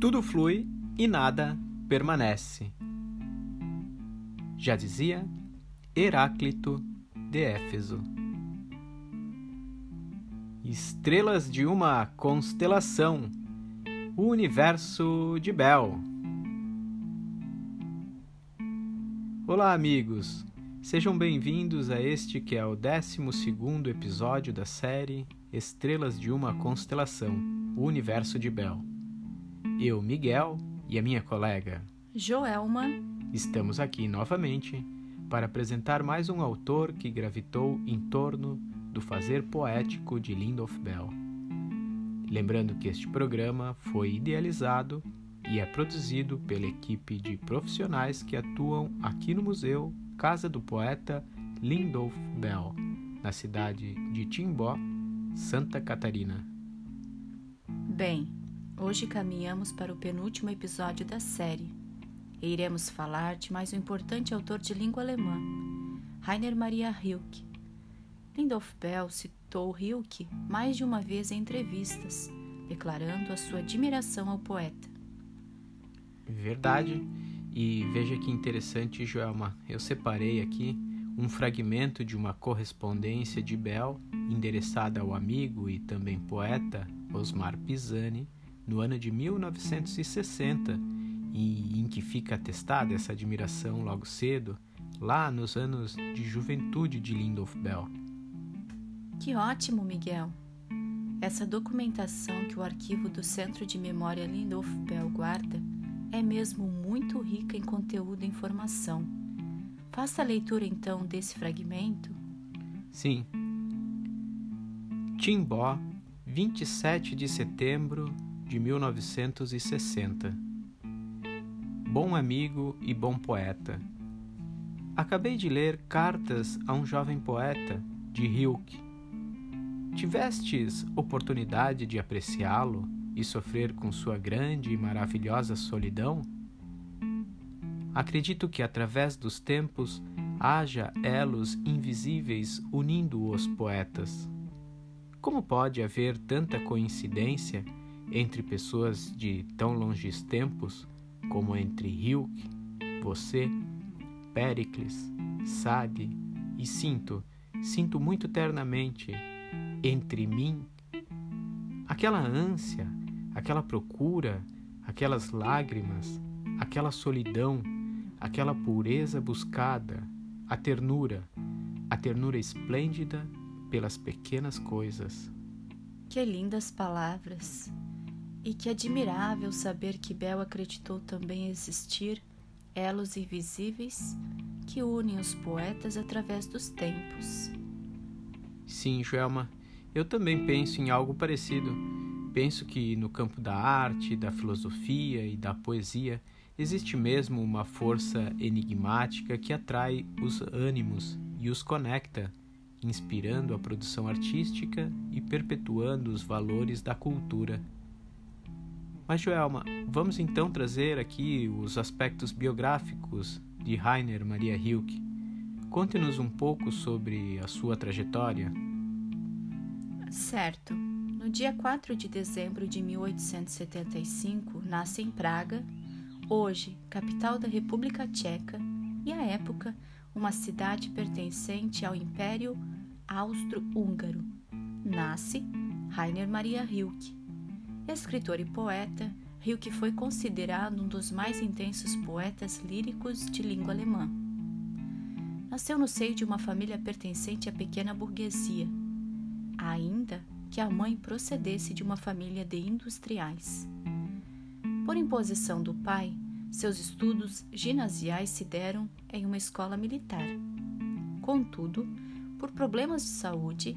Tudo flui e nada permanece. Já dizia Heráclito de Éfeso. Estrelas de uma constelação, o universo de Bel. Olá, amigos! Sejam bem-vindos a este que é o 12 episódio da série Estrelas de uma Constelação O Universo de Bel. Eu, Miguel, e a minha colega Joelma estamos aqui novamente para apresentar mais um autor que gravitou em torno do fazer poético de Lindolf Bell. Lembrando que este programa foi idealizado e é produzido pela equipe de profissionais que atuam aqui no Museu casa do poeta Lindolf Bell, na cidade de Timbó, Santa Catarina. Bem, hoje caminhamos para o penúltimo episódio da série e iremos falar de mais um importante autor de língua alemã, Rainer Maria Rilke. Lindolf Bell citou Rilke mais de uma vez em entrevistas, declarando a sua admiração ao poeta. Verdade. E veja que interessante, Joelma, eu separei aqui um fragmento de uma correspondência de Bell endereçada ao amigo e também poeta Osmar Pisani no ano de 1960 e em que fica atestada essa admiração logo cedo, lá nos anos de juventude de Lindolf Bell. Que ótimo, Miguel! Essa documentação que o arquivo do Centro de Memória Lindolf Bell guarda é mesmo muito rica em conteúdo e informação. Faça a leitura então desse fragmento. Sim. Timbó, 27 de setembro de 1960. Bom amigo e bom poeta. Acabei de ler Cartas a um Jovem Poeta, de Hilke. Tivestes oportunidade de apreciá-lo? e sofrer com sua grande e maravilhosa solidão? Acredito que através dos tempos haja elos invisíveis unindo os poetas. Como pode haver tanta coincidência entre pessoas de tão longes tempos como entre Hilke, você, Péricles, Sade e sinto, sinto muito ternamente entre mim aquela ânsia, aquela procura, aquelas lágrimas, aquela solidão, aquela pureza buscada, a ternura, a ternura esplêndida pelas pequenas coisas. Que lindas palavras! E que admirável saber que Bel acreditou também existir elos invisíveis que unem os poetas através dos tempos. Sim, Joelma, eu também penso em algo parecido. Penso que no campo da arte, da filosofia e da poesia existe mesmo uma força enigmática que atrai os ânimos e os conecta, inspirando a produção artística e perpetuando os valores da cultura. Mas, Joelma, vamos então trazer aqui os aspectos biográficos de Rainer Maria Hilke. Conte-nos um pouco sobre a sua trajetória. Certo. No dia 4 de dezembro de 1875, nasce em Praga, hoje capital da República Tcheca, e à época uma cidade pertencente ao Império Austro-Húngaro. Nasce Rainer Maria Rilke. Escritor e poeta, Rilke foi considerado um dos mais intensos poetas líricos de língua alemã. Nasceu no seio de uma família pertencente à pequena burguesia, ainda que a mãe procedesse de uma família de industriais. Por imposição do pai, seus estudos ginasiais se deram em uma escola militar. Contudo, por problemas de saúde,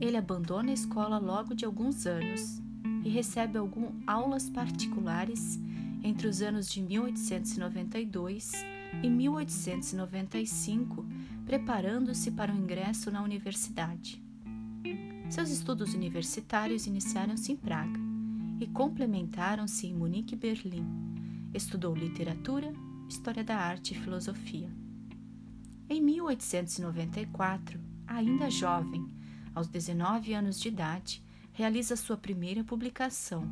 ele abandona a escola logo de alguns anos e recebe algumas aulas particulares entre os anos de 1892 e 1895, preparando-se para o ingresso na universidade. Seus estudos universitários iniciaram-se em Praga e complementaram-se em Munique e Berlim. Estudou literatura, história da arte e filosofia. Em 1894, ainda jovem, aos 19 anos de idade, realiza sua primeira publicação,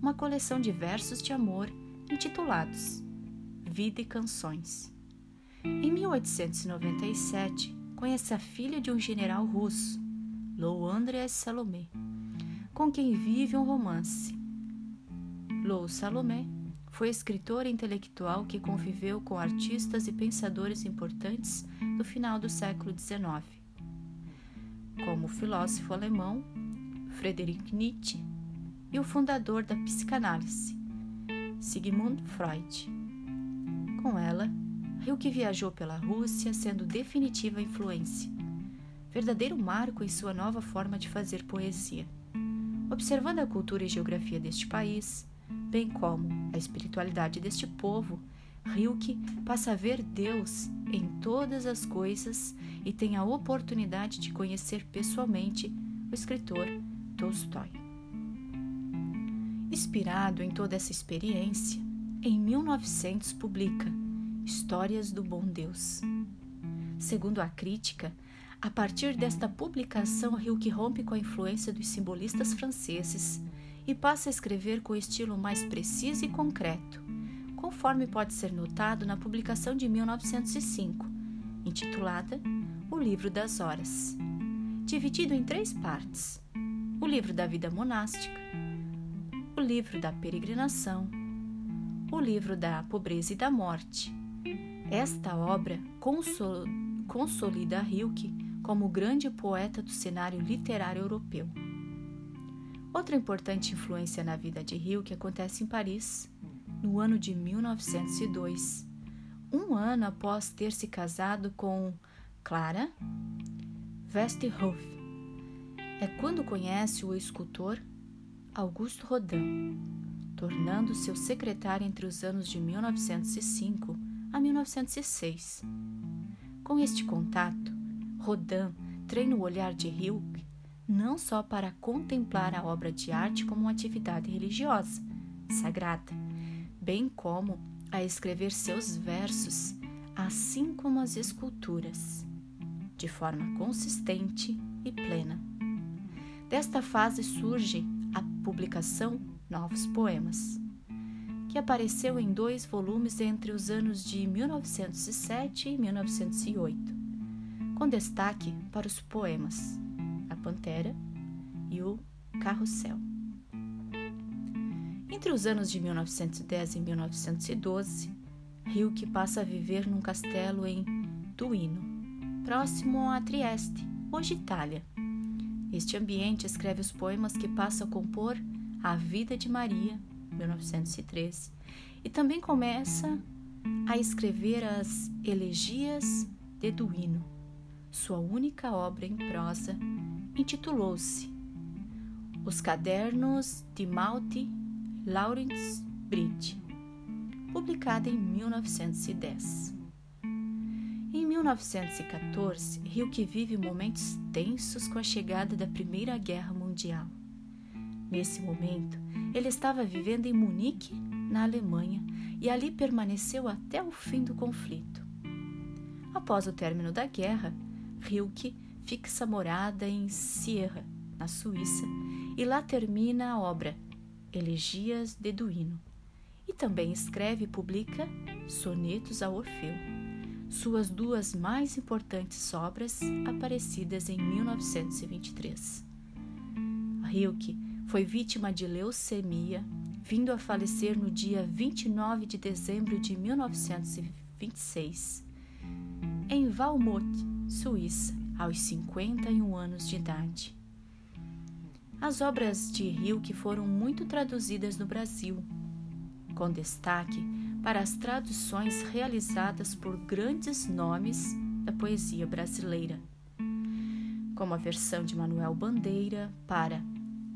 uma coleção de versos de amor intitulados Vida e Canções. Em 1897, conhece a filha de um general russo, Lou Andreas Salomé, com quem vive um romance. Lou Salomé foi escritor e intelectual que conviveu com artistas e pensadores importantes do final do século XIX, como filósofo alemão Friedrich Nietzsche e o fundador da psicanálise, Sigmund Freud. Com ela, Rilke viajou pela Rússia, sendo definitiva influência, verdadeiro marco em sua nova forma de fazer poesia. Observando a cultura e geografia deste país, bem como a espiritualidade deste povo, Rilke passa a ver Deus em todas as coisas e tem a oportunidade de conhecer pessoalmente o escritor Tolstói. Inspirado em toda essa experiência, em 1900 publica Histórias do Bom Deus. Segundo a crítica, a partir desta publicação, Rilke rompe com a influência dos simbolistas franceses e passa a escrever com estilo mais preciso e concreto, conforme pode ser notado na publicação de 1905, intitulada O Livro das Horas, dividido em três partes o livro da vida monástica, o livro da peregrinação, o livro da pobreza e da morte. Esta obra consol consolida Rilke como grande poeta do cenário literário europeu. Outra importante influência na vida de Rilke acontece em Paris, no ano de 1902, um ano após ter se casado com Clara Westerhoff, é quando conhece o escultor Augusto Rodin, tornando seu secretário entre os anos de 1905 a 1906. Com este contato, Rodin treina o olhar de Rilke não só para contemplar a obra de arte como uma atividade religiosa, sagrada, bem como a escrever seus versos, assim como as esculturas, de forma consistente. Desta fase surge a publicação Novos Poemas, que apareceu em dois volumes entre os anos de 1907 e 1908, com destaque para os poemas A Pantera e o Carrossel. Entre os anos de 1910 e 1912, Rilke passa a viver num castelo em Duino, próximo a Trieste, hoje Itália este ambiente escreve os poemas que passa a compor A Vida de Maria, 1913, e também começa a escrever as Elegias de Duino. Sua única obra em prosa intitulou-se Os Cadernos de Malte Lawrence Bridge, publicada em 1910. Em 1914, Rilke vive momentos tensos com a chegada da Primeira Guerra Mundial. Nesse momento, ele estava vivendo em Munique, na Alemanha, e ali permaneceu até o fim do conflito. Após o término da guerra, Rilke fixa morada em Sierra, na Suíça, e lá termina a obra Elegias de Duino, e também escreve e publica Sonetos a Orfeu suas duas mais importantes obras aparecidas em 1923. Rilke foi vítima de leucemia, vindo a falecer no dia 29 de dezembro de 1926, em Valmont, Suíça, aos 51 anos de idade. As obras de Rilke foram muito traduzidas no Brasil, com destaque para as traduções realizadas por grandes nomes da poesia brasileira, como a versão de Manuel Bandeira para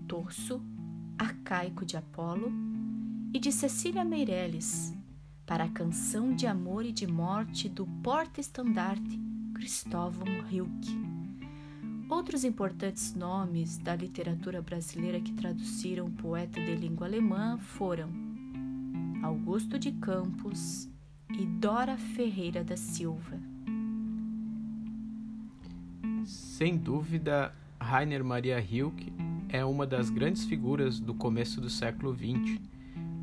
Torso, Arcaico de Apolo e de Cecília Meirelles para a canção de amor e de morte do porta-estandarte Cristóvão Rilke. Outros importantes nomes da literatura brasileira que traduziram o poeta de língua alemã foram Augusto de Campos e Dora Ferreira da Silva. Sem dúvida, Rainer Maria Rilke é uma das grandes figuras do começo do século XX.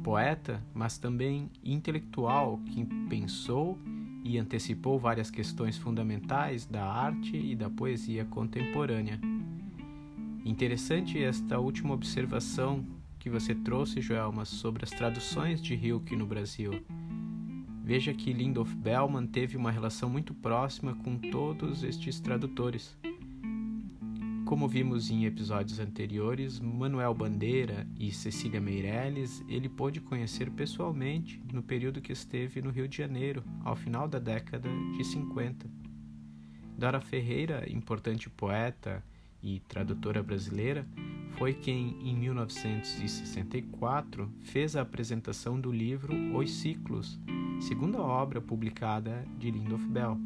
Poeta, mas também intelectual que pensou e antecipou várias questões fundamentais da arte e da poesia contemporânea. Interessante esta última observação que você trouxe, Joelma, sobre as traduções de Hilke no Brasil. Veja que Lindolf Bell manteve uma relação muito próxima com todos estes tradutores. Como vimos em episódios anteriores, Manuel Bandeira e Cecília Meirelles ele pôde conhecer pessoalmente no período que esteve no Rio de Janeiro, ao final da década de 50. Dora Ferreira, importante poeta e tradutora brasileira, foi quem, em 1964, fez a apresentação do livro Os Ciclos, segunda obra publicada de Lindolf Bell.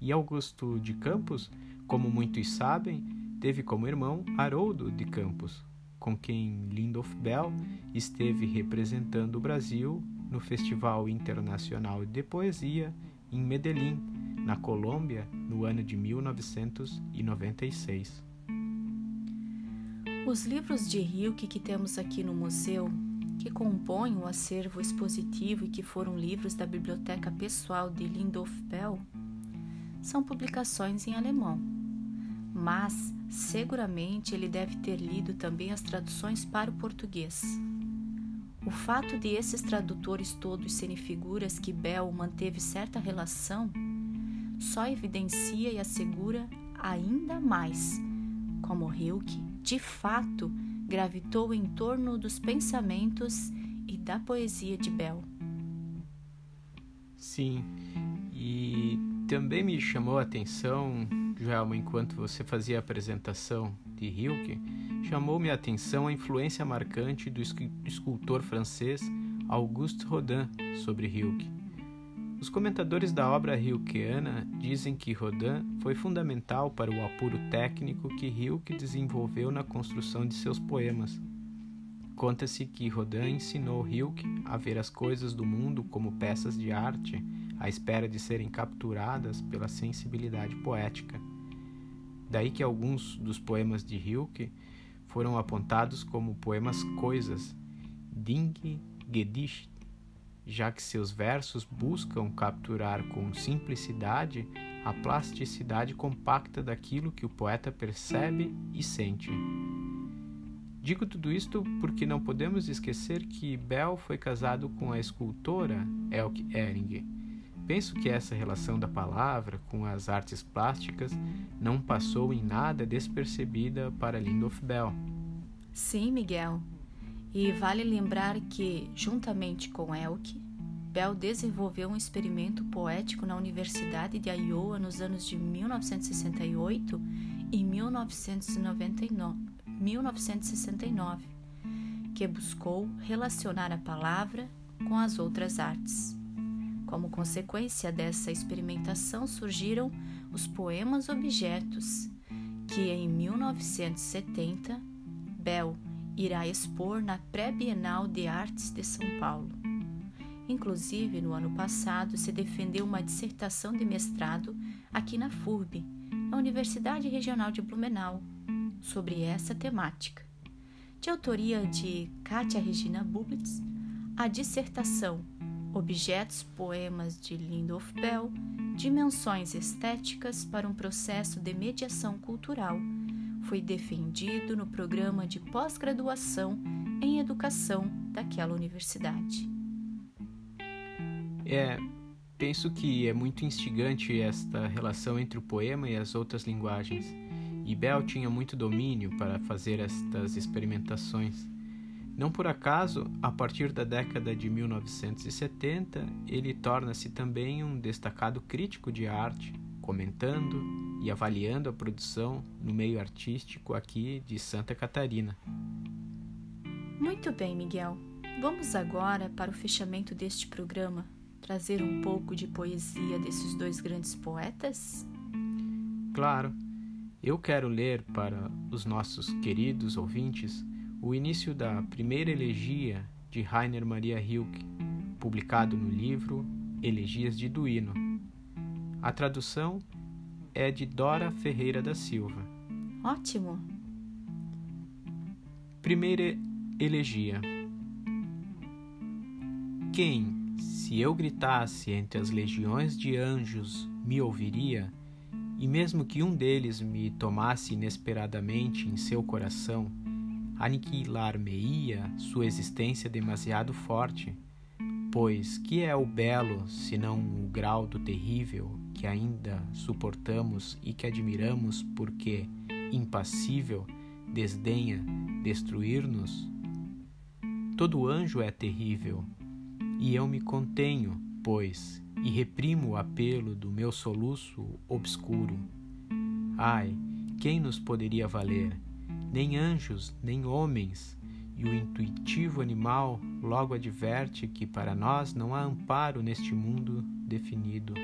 E Augusto de Campos, como muitos sabem, teve como irmão Haroldo de Campos, com quem Lindolf Bell esteve representando o Brasil no Festival Internacional de Poesia em Medellín, na Colômbia, no ano de 1996. Os livros de Hilke que temos aqui no museu, que compõem o acervo expositivo e que foram livros da biblioteca pessoal de Lindolf Bell, são publicações em alemão. Mas, seguramente, ele deve ter lido também as traduções para o português. O fato de esses tradutores todos serem figuras que Bell manteve certa relação só evidencia e assegura ainda mais como Hilke de fato gravitou em torno dos pensamentos e da poesia de Bell. Sim, e também me chamou a atenção, Joelma, enquanto você fazia a apresentação de Hilke, chamou-me a atenção a influência marcante do escultor francês Auguste Rodin sobre Hilke. Os comentadores da obra Hilkeana dizem que Rodin foi fundamental para o apuro técnico que Hilke desenvolveu na construção de seus poemas. Conta-se que Rodin ensinou Hilke a ver as coisas do mundo como peças de arte, à espera de serem capturadas pela sensibilidade poética. Daí que alguns dos poemas de Hilke foram apontados como poemas coisas, Ding Gedicht, já que seus versos buscam capturar com simplicidade a plasticidade compacta daquilo que o poeta percebe e sente. Digo tudo isto porque não podemos esquecer que Bell foi casado com a escultora Elke Ehring. Penso que essa relação da palavra com as artes plásticas não passou em nada despercebida para Lindolf Bell. Sim, Miguel. E vale lembrar que, juntamente com Elke, Bell desenvolveu um experimento poético na Universidade de Iowa nos anos de 1968 e 1999, 1969, que buscou relacionar a palavra com as outras artes. Como consequência dessa experimentação surgiram os poemas objetos, que em 1970 Bell irá expor na Pré-Bienal de Artes de São Paulo. Inclusive, no ano passado, se defendeu uma dissertação de mestrado aqui na FURB, na Universidade Regional de Blumenau, sobre essa temática. De autoria de Kátia Regina Bublitz, a dissertação Objetos Poemas de Lindolf Bell Dimensões Estéticas para um Processo de Mediação Cultural foi defendido no programa de pós-graduação em educação daquela universidade. É, penso que é muito instigante esta relação entre o poema e as outras linguagens. E Bell tinha muito domínio para fazer estas experimentações. Não por acaso, a partir da década de 1970, ele torna-se também um destacado crítico de arte, comentando e avaliando a produção no meio artístico aqui de Santa Catarina. Muito bem, Miguel. Vamos agora para o fechamento deste programa trazer um pouco de poesia desses dois grandes poetas? Claro. Eu quero ler para os nossos queridos ouvintes o início da primeira elegia de Rainer Maria Rilke, publicado no livro Elegias de Duino. A tradução é de Dora Ferreira da Silva. Ótimo! Primeira elegia. Quem, se eu gritasse entre as legiões de anjos, me ouviria, e mesmo que um deles me tomasse inesperadamente em seu coração, aniquilar-me-ia sua existência demasiado forte, pois que é o belo senão o grau do terrível que ainda suportamos e que admiramos porque, impassível, desdenha destruir-nos? Todo anjo é terrível, e eu me contenho, pois, e reprimo o apelo do meu soluço obscuro. Ai, quem nos poderia valer? Nem anjos, nem homens, e o intuitivo animal logo adverte que para nós não há amparo neste mundo definido.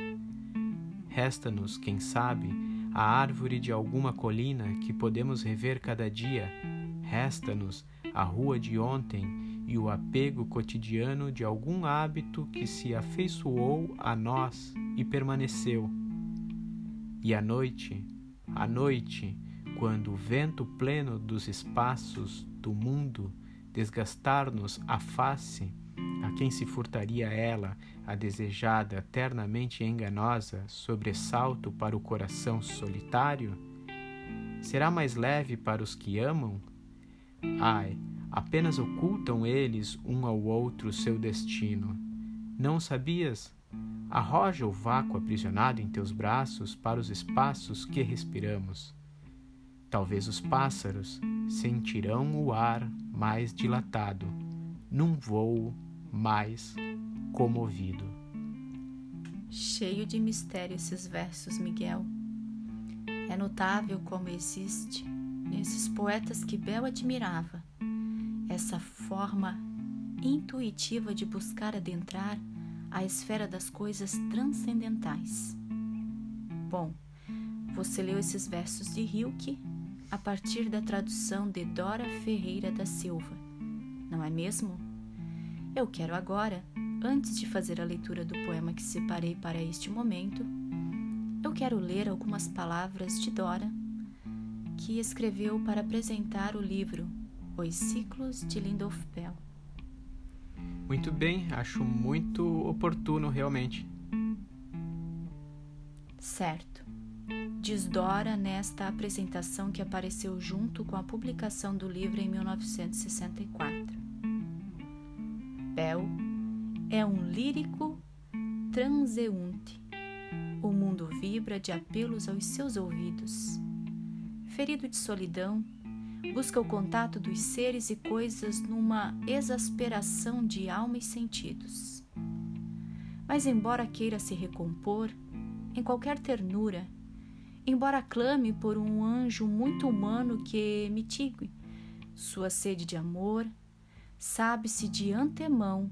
Resta-nos, quem sabe, a árvore de alguma colina que podemos rever cada dia. Resta-nos a rua de ontem e o apego cotidiano de algum hábito que se afeiçoou a nós e permaneceu. E a noite, a noite, quando o vento pleno dos espaços do mundo desgastar-nos a face, a quem se furtaria ela, a desejada, eternamente enganosa, sobressalto para o coração solitário? Será mais leve para os que amam? Ai, apenas ocultam eles um ao outro seu destino. Não sabias? Arroja o vácuo aprisionado em teus braços para os espaços que respiramos. Talvez os pássaros sentirão o ar mais dilatado, num voo mais comovido. Cheio de mistério esses versos, Miguel. É notável como existe, nesses poetas que Bel admirava, essa forma intuitiva de buscar adentrar a esfera das coisas transcendentais. Bom, você leu esses versos de Hilke a partir da tradução de Dora Ferreira da Silva, não é mesmo? Eu quero agora, antes de fazer a leitura do poema que separei para este momento, eu quero ler algumas palavras de Dora, que escreveu para apresentar o livro Os Ciclos de Lindolf Bell. Muito bem, acho muito oportuno realmente. Certo. Diz Dora nesta apresentação que apareceu junto com a publicação do livro em 1964. Bel é um lírico transeunte. O mundo vibra de apelos aos seus ouvidos. Ferido de solidão, busca o contato dos seres e coisas numa exasperação de alma e sentidos. Mas, embora queira se recompor, em qualquer ternura, embora clame por um anjo muito humano que mitigue sua sede de amor, sabe-se de antemão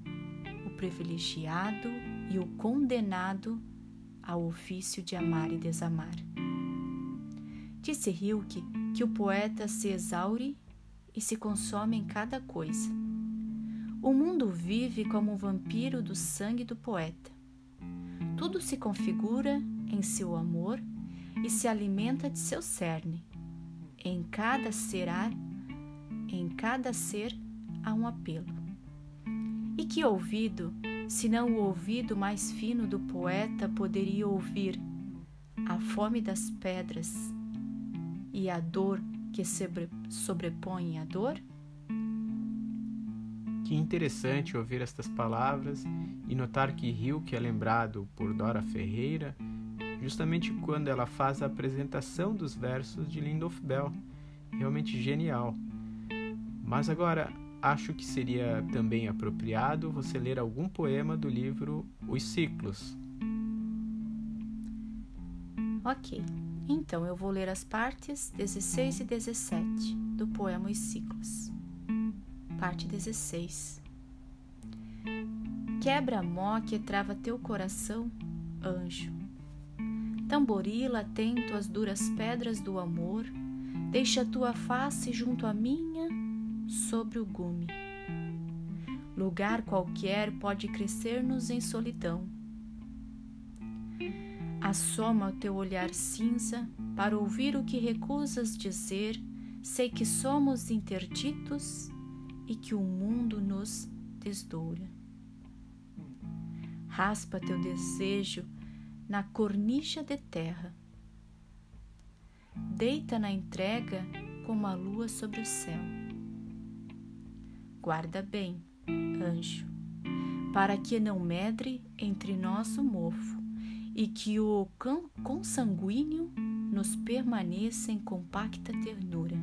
o privilegiado e o condenado ao ofício de amar e desamar. Disse Rilke que o poeta se exaure e se consome em cada coisa. O mundo vive como um vampiro do sangue do poeta. Tudo se configura em seu amor e se alimenta de seu cerne. Em cada ser há, em cada ser a um apelo. E que ouvido, se não o ouvido mais fino do poeta, poderia ouvir a fome das pedras e a dor que sobrepõe a dor? Que interessante ouvir estas palavras e notar que Rio, que é lembrado por Dora Ferreira, justamente quando ela faz a apresentação dos versos de Lindolf Bell. Realmente genial. Mas agora, acho que seria também apropriado você ler algum poema do livro Os Ciclos. Ok, então eu vou ler as partes 16 e 17 do poema Os Ciclos. Parte 16. Quebra mó que trava teu coração, anjo. Tamborila atento às duras pedras do amor, deixa tua face junto à minha sobre o gume. Lugar qualquer pode crescer-nos em solidão. Assoma o teu olhar cinza para ouvir o que recusas dizer sei que somos interditos e que o mundo nos desdoura. Raspa teu desejo na cornicha de terra. Deita na entrega como a lua sobre o céu. Guarda bem, anjo, para que não medre entre nós o mofo e que o consanguíneo nos permaneça em compacta ternura.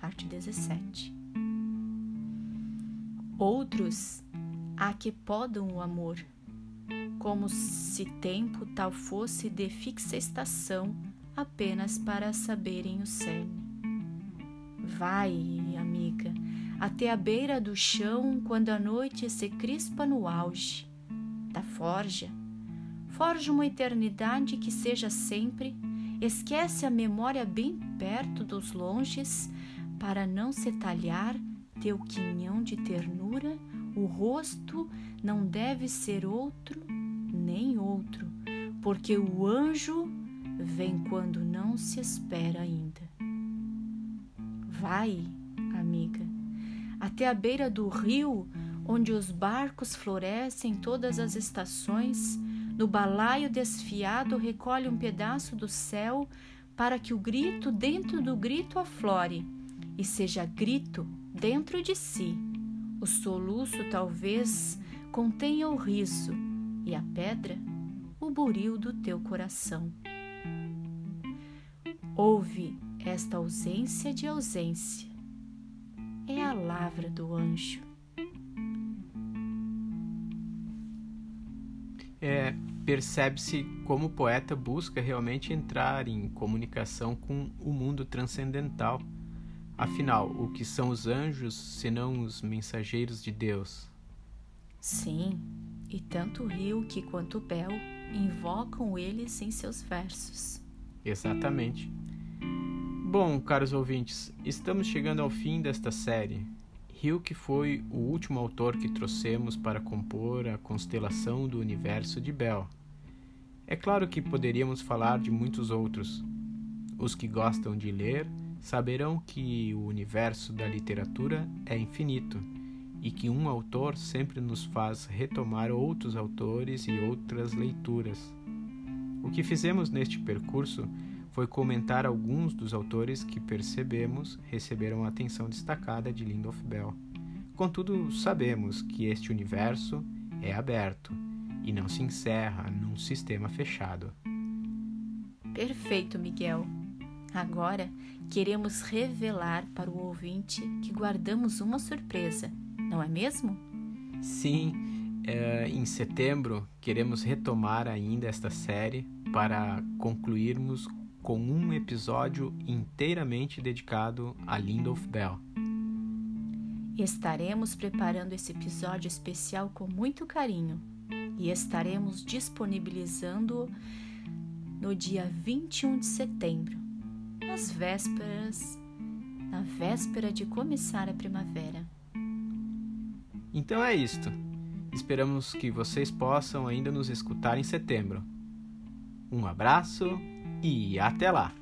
Parte 17. Outros há que podam o amor, como se tempo tal fosse de fixa estação apenas para saberem o cerne. Vai, amiga, até a beira do chão quando a noite se crispa no auge da forja Forja uma eternidade que seja sempre, esquece a memória bem perto dos longes, para não se talhar teu quinhão de ternura, o rosto não deve ser outro nem outro, porque o anjo vem quando não se espera ainda. Vai, amiga, até a beira do rio, onde os barcos florescem todas as estações, no balaio desfiado recolhe um pedaço do céu para que o grito dentro do grito aflore e seja grito dentro de si. O soluço talvez contenha o riso e a pedra o buril do teu coração. Ouve esta ausência de ausência. É a lavra do anjo. É, percebe-se como o poeta busca realmente entrar em comunicação com o mundo transcendental. Afinal, o que são os anjos senão os mensageiros de Deus? Sim, e tanto Rilke quanto Bell invocam eles em seus versos. Exatamente. Bom, caros ouvintes, estamos chegando ao fim desta série. Hilke foi o último autor que trouxemos para compor a constelação do universo de Bell. É claro que poderíamos falar de muitos outros. Os que gostam de ler saberão que o universo da literatura é infinito e que um autor sempre nos faz retomar outros autores e outras leituras. O que fizemos neste percurso foi comentar alguns dos autores que percebemos receberam atenção destacada de Lindolf Bell. Contudo, sabemos que este universo é aberto e não se encerra num sistema fechado. Perfeito, Miguel. Agora queremos revelar para o ouvinte que guardamos uma surpresa, não é mesmo? Sim, é, em setembro queremos retomar ainda esta série para concluirmos com um episódio inteiramente dedicado a Lindolf Bell. Estaremos preparando esse episódio especial com muito carinho e estaremos disponibilizando no dia 21 de setembro, nas vésperas, na véspera de começar a primavera. Então é isto. Esperamos que vocês possam ainda nos escutar em setembro. Um abraço e até lá!